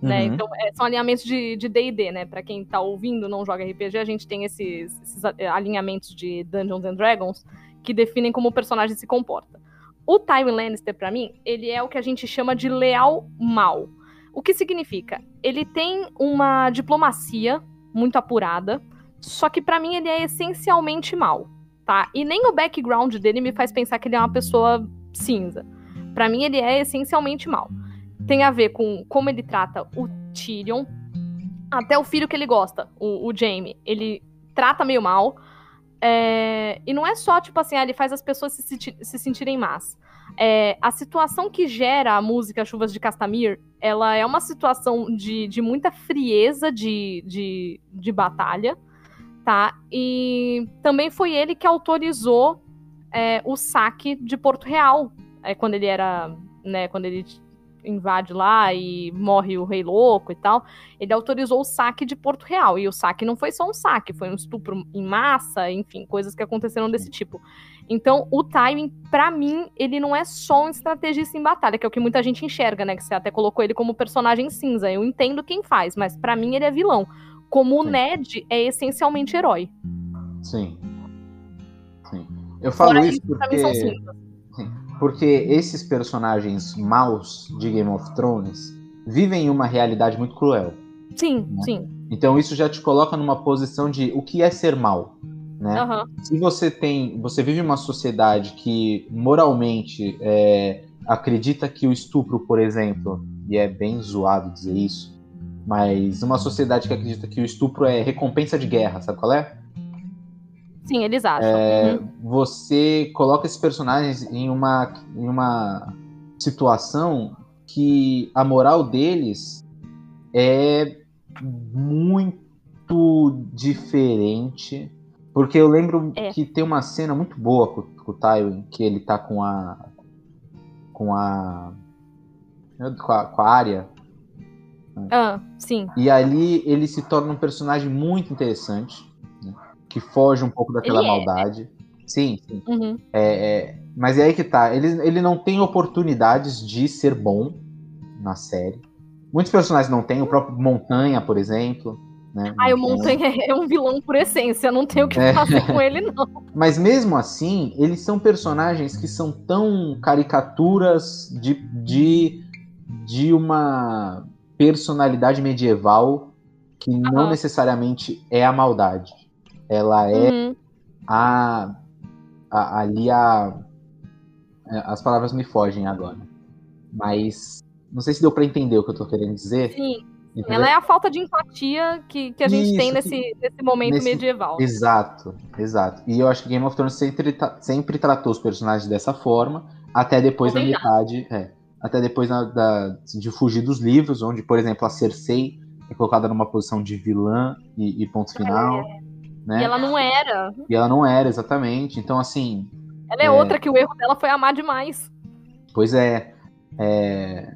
Né? Uhum. Então, é, são alinhamentos de D&D, né? Pra quem tá ouvindo, não joga RPG, a gente tem esses, esses alinhamentos de Dungeons and Dragons que definem como o personagem se comporta. O Tywin Lannister, pra mim, ele é o que a gente chama de leal mal. O que significa? Ele tem uma diplomacia muito apurada, só que para mim ele é essencialmente mal, tá? E nem o background dele me faz pensar que ele é uma pessoa cinza. Para mim ele é essencialmente mal. Tem a ver com como ele trata o Tyrion, Até o filho que ele gosta, o, o Jamie, ele trata meio mal. É, e não é só, tipo assim, ah, ele faz as pessoas se, se sentirem más. É, a situação que gera a música Chuvas de Castamir, ela é uma situação de, de muita frieza de, de, de batalha, tá? E também foi ele que autorizou é, o saque de Porto Real, é, quando ele era, né, quando ele invade lá e morre o rei louco e tal, ele autorizou o saque de Porto Real. E o saque não foi só um saque, foi um estupro em massa, enfim, coisas que aconteceram desse tipo. Então, o timing, para mim, ele não é só um estrategista em batalha, que é o que muita gente enxerga, né? Que você até colocou ele como personagem cinza. Eu entendo quem faz, mas para mim ele é vilão. Como Sim. o Ned é essencialmente herói. Sim. Sim. Eu falo Fora isso porque porque esses personagens maus de Game of Thrones vivem em uma realidade muito cruel. Sim, né? sim. Então isso já te coloca numa posição de o que é ser mal, né? Uhum. Se você tem, você vive uma sociedade que moralmente é, acredita que o estupro, por exemplo, e é bem zoado dizer isso, mas uma sociedade que acredita que o estupro é recompensa de guerra, sabe qual é? Sim, eles acham. É, uhum. Você coloca esses personagens em uma, em uma situação que a moral deles é muito diferente. Porque eu lembro é. que tem uma cena muito boa com, com o Tywin, que ele tá com a. com a. com a, com a área. Ah, sim. E ali ele se torna um personagem muito interessante que foge um pouco daquela ele maldade. É. Sim, sim. Uhum. É, é, mas é aí que tá. Ele, ele não tem oportunidades de ser bom na série. Muitos personagens não têm, o próprio Montanha, por exemplo. Né? Ai, o Montanha é um vilão por essência, não tem o que é. fazer com ele, não. Mas mesmo assim, eles são personagens que são tão caricaturas de, de, de uma personalidade medieval que não uhum. necessariamente é a maldade ela é uhum. a, a, ali a, é, as palavras me fogem agora, mas não sei se deu para entender o que eu tô querendo dizer. Sim. Entendeu? Ela é a falta de empatia que, que a gente Isso, tem nesse, nesse momento nesse... medieval. Exato, exato. E eu acho que Game of Thrones sempre, sempre tratou os personagens dessa forma, até depois da metade. É, até depois da, da, de fugir dos livros, onde, por exemplo, a Cersei é colocada numa posição de vilã e, e ponto final. É. Né? E ela não era. E ela não era, exatamente. Então, assim. Ela é, é... outra que o erro dela foi amar demais. Pois é. é...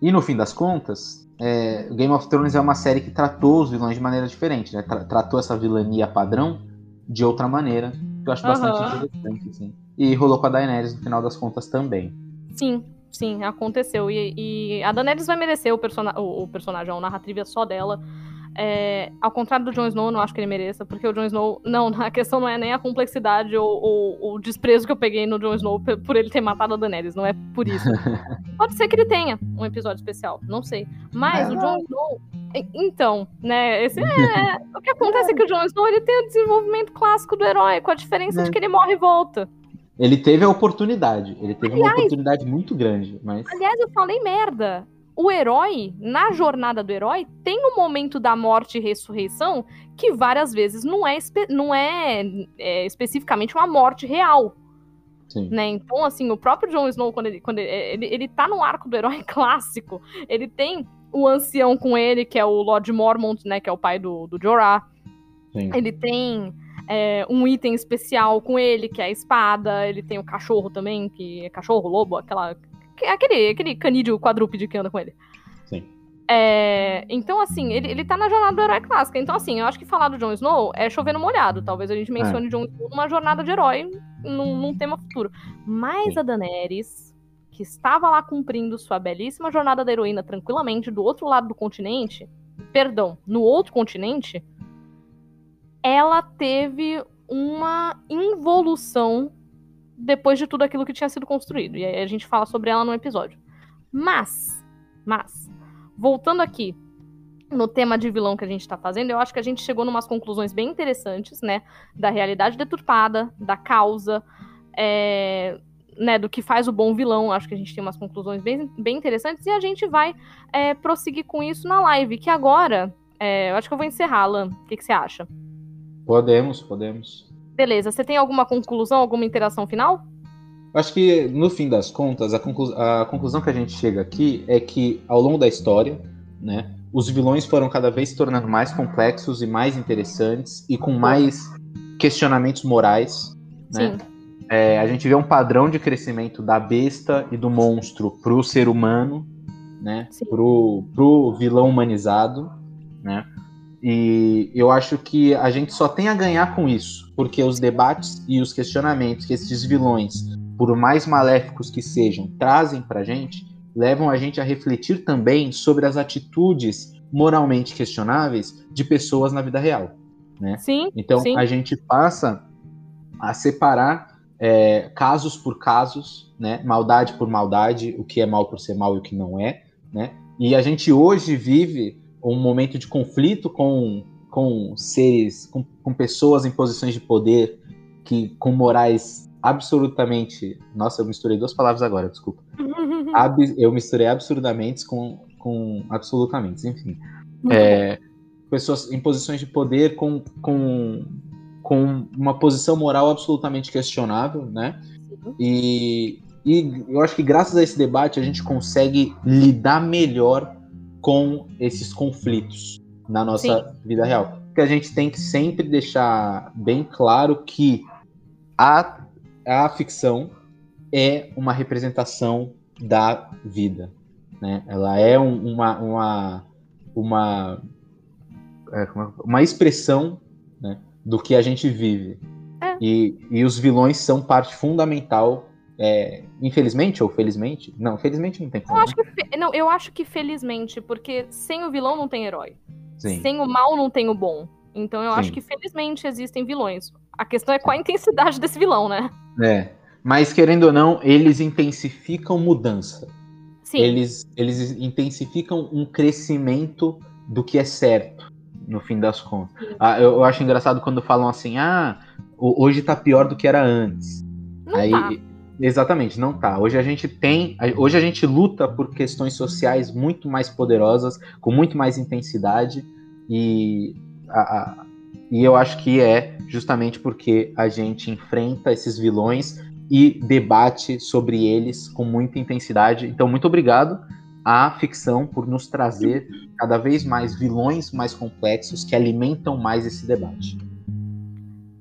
E no fim das contas, é... Game of Thrones é uma série que tratou os vilões de maneira diferente, né? Tra tratou essa vilania padrão de outra maneira, que eu acho bastante uhum. interessante, assim. E rolou com a Daenerys no final das contas também. Sim, sim, aconteceu. E, e a Daenerys vai merecer o, persona o, o personagem, a narrativa só dela. É, ao contrário do Jon Snow, eu não acho que ele mereça, porque o Jon Snow. Não, a questão não é nem a complexidade ou, ou o desprezo que eu peguei no Jon Snow por ele ter matado a Daenerys, não é por isso. Pode ser que ele tenha um episódio especial, não sei. Mas é, o Jon Snow. Então, né, esse é, o que acontece é que o Jon Snow ele tem o desenvolvimento clássico do herói, com a diferença é. de que ele morre e volta. Ele teve a oportunidade, ele teve aliás, uma oportunidade muito grande, mas. Aliás, eu falei merda o herói, na jornada do herói, tem um momento da morte e ressurreição que várias vezes não é, não é, é especificamente uma morte real. Né? Então, assim, o próprio Jon Snow, quando, ele, quando ele, ele, ele tá no arco do herói clássico, ele tem o ancião com ele, que é o Lord Mormont, né? Que é o pai do, do Jorah. Sim. Ele tem é, um item especial com ele, que é a espada. Ele tem o cachorro também, que é cachorro, lobo, aquela, aquele, aquele canídeo quadrúpede que anda com ele. Sim. É, então, assim, ele, ele tá na jornada do herói clássica. Então, assim, eu acho que falar do Jon Snow é chover no molhado. Talvez a gente é. mencione é. Jon Snow numa jornada de herói num, num tema futuro. Mas Sim. a Daenerys, que estava lá cumprindo sua belíssima jornada da heroína tranquilamente do outro lado do continente, perdão, no outro continente, ela teve uma involução depois de tudo aquilo que tinha sido construído. E aí a gente fala sobre ela no episódio. Mas, mas, voltando aqui no tema de vilão que a gente tá fazendo, eu acho que a gente chegou numas conclusões bem interessantes, né? Da realidade deturpada, da causa, é, né, do que faz o bom vilão. Acho que a gente tem umas conclusões bem, bem interessantes e a gente vai é, prosseguir com isso na live, que agora É, eu acho que eu vou encerrar, Alan. O que, que você acha? Podemos, podemos. Beleza. Você tem alguma conclusão, alguma interação final? Acho que, no fim das contas, a, conclu a conclusão que a gente chega aqui é que, ao longo da história, né, os vilões foram cada vez se tornando mais complexos e mais interessantes e com mais questionamentos morais. Né? É, a gente vê um padrão de crescimento da besta e do monstro para o ser humano, né? Pro, pro vilão humanizado, né? E eu acho que a gente só tem a ganhar com isso, porque os debates e os questionamentos que esses vilões, por mais maléficos que sejam, trazem pra gente, levam a gente a refletir também sobre as atitudes moralmente questionáveis de pessoas na vida real, né? Sim. Então sim. a gente passa a separar é, casos por casos, né? Maldade por maldade, o que é mal por ser mal e o que não é, né? E a gente hoje vive um momento de conflito com, com seres, com, com pessoas em posições de poder que com morais absolutamente. Nossa, eu misturei duas palavras agora, desculpa. Ab, eu misturei absurdamente com, com absolutamente, enfim. É, pessoas em posições de poder com, com, com uma posição moral absolutamente questionável, né? E, e eu acho que graças a esse debate a gente consegue lidar melhor com esses conflitos na nossa Sim. vida real. Porque a gente tem que sempre deixar bem claro que a, a ficção é uma representação da vida. Né? Ela é um, uma, uma, uma, é, uma expressão né, do que a gente vive. É. E, e os vilões são parte fundamental é, infelizmente ou felizmente? Não, felizmente não tem como. Eu acho, que, não, eu acho que felizmente, porque sem o vilão não tem herói. Sim. Sem o mal não tem o bom. Então eu Sim. acho que felizmente existem vilões. A questão é qual a intensidade desse vilão, né? É. Mas querendo ou não, eles intensificam mudança. Sim. Eles, eles intensificam um crescimento do que é certo, no fim das contas. Ah, eu, eu, acho engraçado quando falam assim: ah, hoje tá pior do que era antes. Não Aí, tá. Exatamente, não tá. Hoje a gente tem, hoje a gente luta por questões sociais muito mais poderosas, com muito mais intensidade e a, a, e eu acho que é justamente porque a gente enfrenta esses vilões e debate sobre eles com muita intensidade. Então, muito obrigado à ficção por nos trazer cada vez mais vilões mais complexos que alimentam mais esse debate.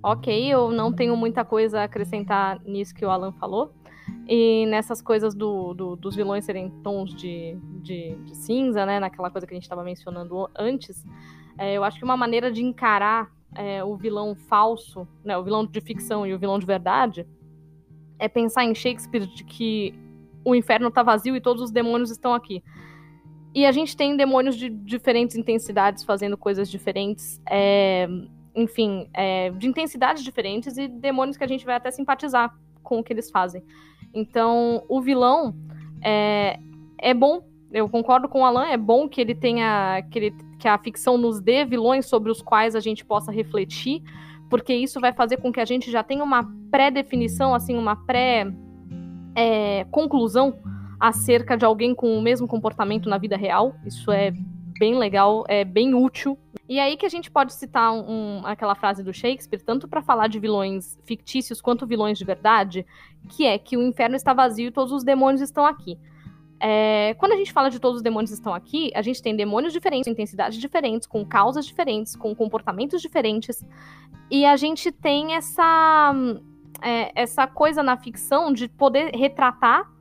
Ok, eu não tenho muita coisa a acrescentar nisso que o Alan falou. E nessas coisas do, do, dos vilões serem tons de, de, de, cinza, né? Naquela coisa que a gente estava mencionando antes, é, eu acho que uma maneira de encarar é, o vilão falso, né, o vilão de ficção e o vilão de verdade, é pensar em Shakespeare de que o inferno está vazio e todos os demônios estão aqui. E a gente tem demônios de diferentes intensidades fazendo coisas diferentes. É, enfim, é, de intensidades diferentes e demônios que a gente vai até simpatizar com o que eles fazem. Então, o vilão é, é bom. Eu concordo com o Alan, é bom que ele tenha. Que, ele, que a ficção nos dê vilões sobre os quais a gente possa refletir, porque isso vai fazer com que a gente já tenha uma pré-definição, assim, uma pré-conclusão é, acerca de alguém com o mesmo comportamento na vida real. Isso é bem legal, é bem útil e aí que a gente pode citar um, aquela frase do Shakespeare, tanto para falar de vilões fictícios quanto vilões de verdade, que é que o inferno está vazio e todos os demônios estão aqui. É, quando a gente fala de todos os demônios estão aqui, a gente tem demônios diferentes, com intensidades diferentes, com causas diferentes, com comportamentos diferentes. E a gente tem essa, é, essa coisa na ficção de poder retratar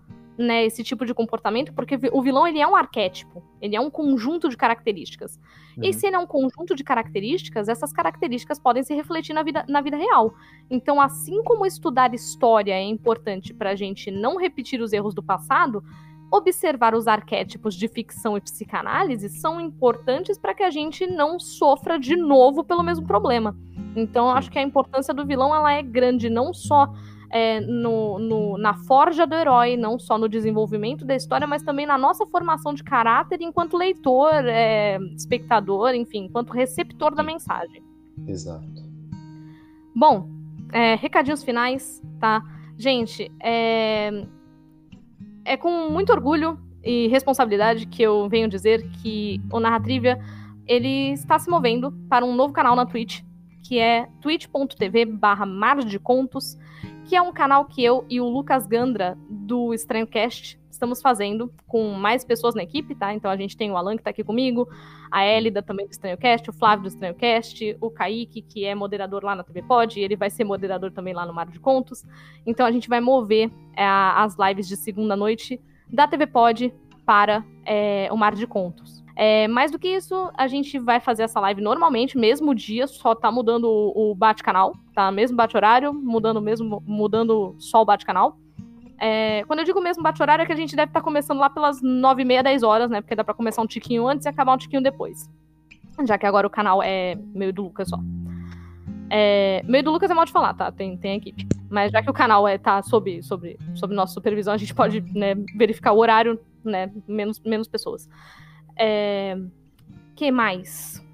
né, esse tipo de comportamento, porque o vilão ele é um arquétipo, ele é um conjunto de características. Uhum. E se ele é um conjunto de características, essas características podem se refletir na vida, na vida real. Então, assim como estudar história é importante para a gente não repetir os erros do passado, observar os arquétipos de ficção e psicanálise são importantes para que a gente não sofra de novo pelo mesmo problema. Então, acho que a importância do vilão ela é grande não só é, no, no, na forja do herói, não só no desenvolvimento da história, mas também na nossa formação de caráter enquanto leitor, é, espectador, enfim, enquanto receptor da mensagem. Exato. Bom, é, recadinhos finais, tá? Gente, é, é com muito orgulho e responsabilidade que eu venho dizer que o Narratrivia ele está se movendo para um novo canal na Twitch, que é twitch.tv barra Mar de Contos, que é um canal que eu e o Lucas Gandra, do Estranhocast, estamos fazendo com mais pessoas na equipe, tá? Então a gente tem o Alan que tá aqui comigo, a Elida também do Estranhocast, o Flávio do Estranhocast, o Kaique, que é moderador lá na TV Pod, ele vai ser moderador também lá no Mar de Contos. Então a gente vai mover é, as lives de segunda noite da TV Pod para é, o Mar de Contos. É, mais do que isso, a gente vai fazer essa live normalmente, mesmo dia, só tá mudando o, bate-canal, tá? Mesmo bate-horário, mudando mesmo, mudando só o bate-canal. É, quando eu digo mesmo bate-horário, é que a gente deve estar tá começando lá pelas 9 e meia, 10 horas, né? Porque dá pra começar um tiquinho antes e acabar um tiquinho depois. Já que agora o canal é meio do Lucas só. É, meio do Lucas é mal de falar, tá? Tem, tem equipe. Mas já que o canal é, tá sob, sob, sob nossa supervisão, a gente pode né, verificar o horário, né? Menos, menos pessoas. É, que mais?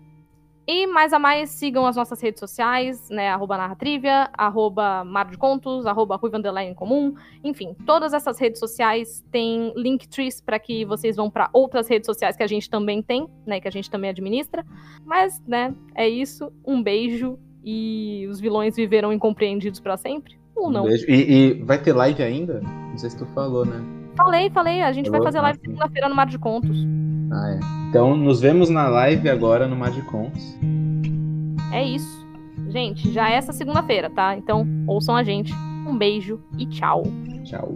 E mais a mais, sigam as nossas redes sociais, né? Arroba Narratrivia, arroba Mar de Contos, arroba Ruiva Underline Comum. Enfim, todas essas redes sociais têm linktrees para que vocês vão para outras redes sociais que a gente também tem, né? Que a gente também administra. Mas, né, é isso. Um beijo e os vilões viveram incompreendidos para sempre? Ou não? Um beijo. E, e, vai ter live ainda? Não sei se tu falou, né? Falei, falei. A gente falou? vai fazer live segunda-feira no Mar de Contos. Ah, é. Então, nos vemos na live agora no Contos. É isso. Gente, já é essa segunda-feira, tá? Então, ouçam a gente. Um beijo e tchau. Tchau.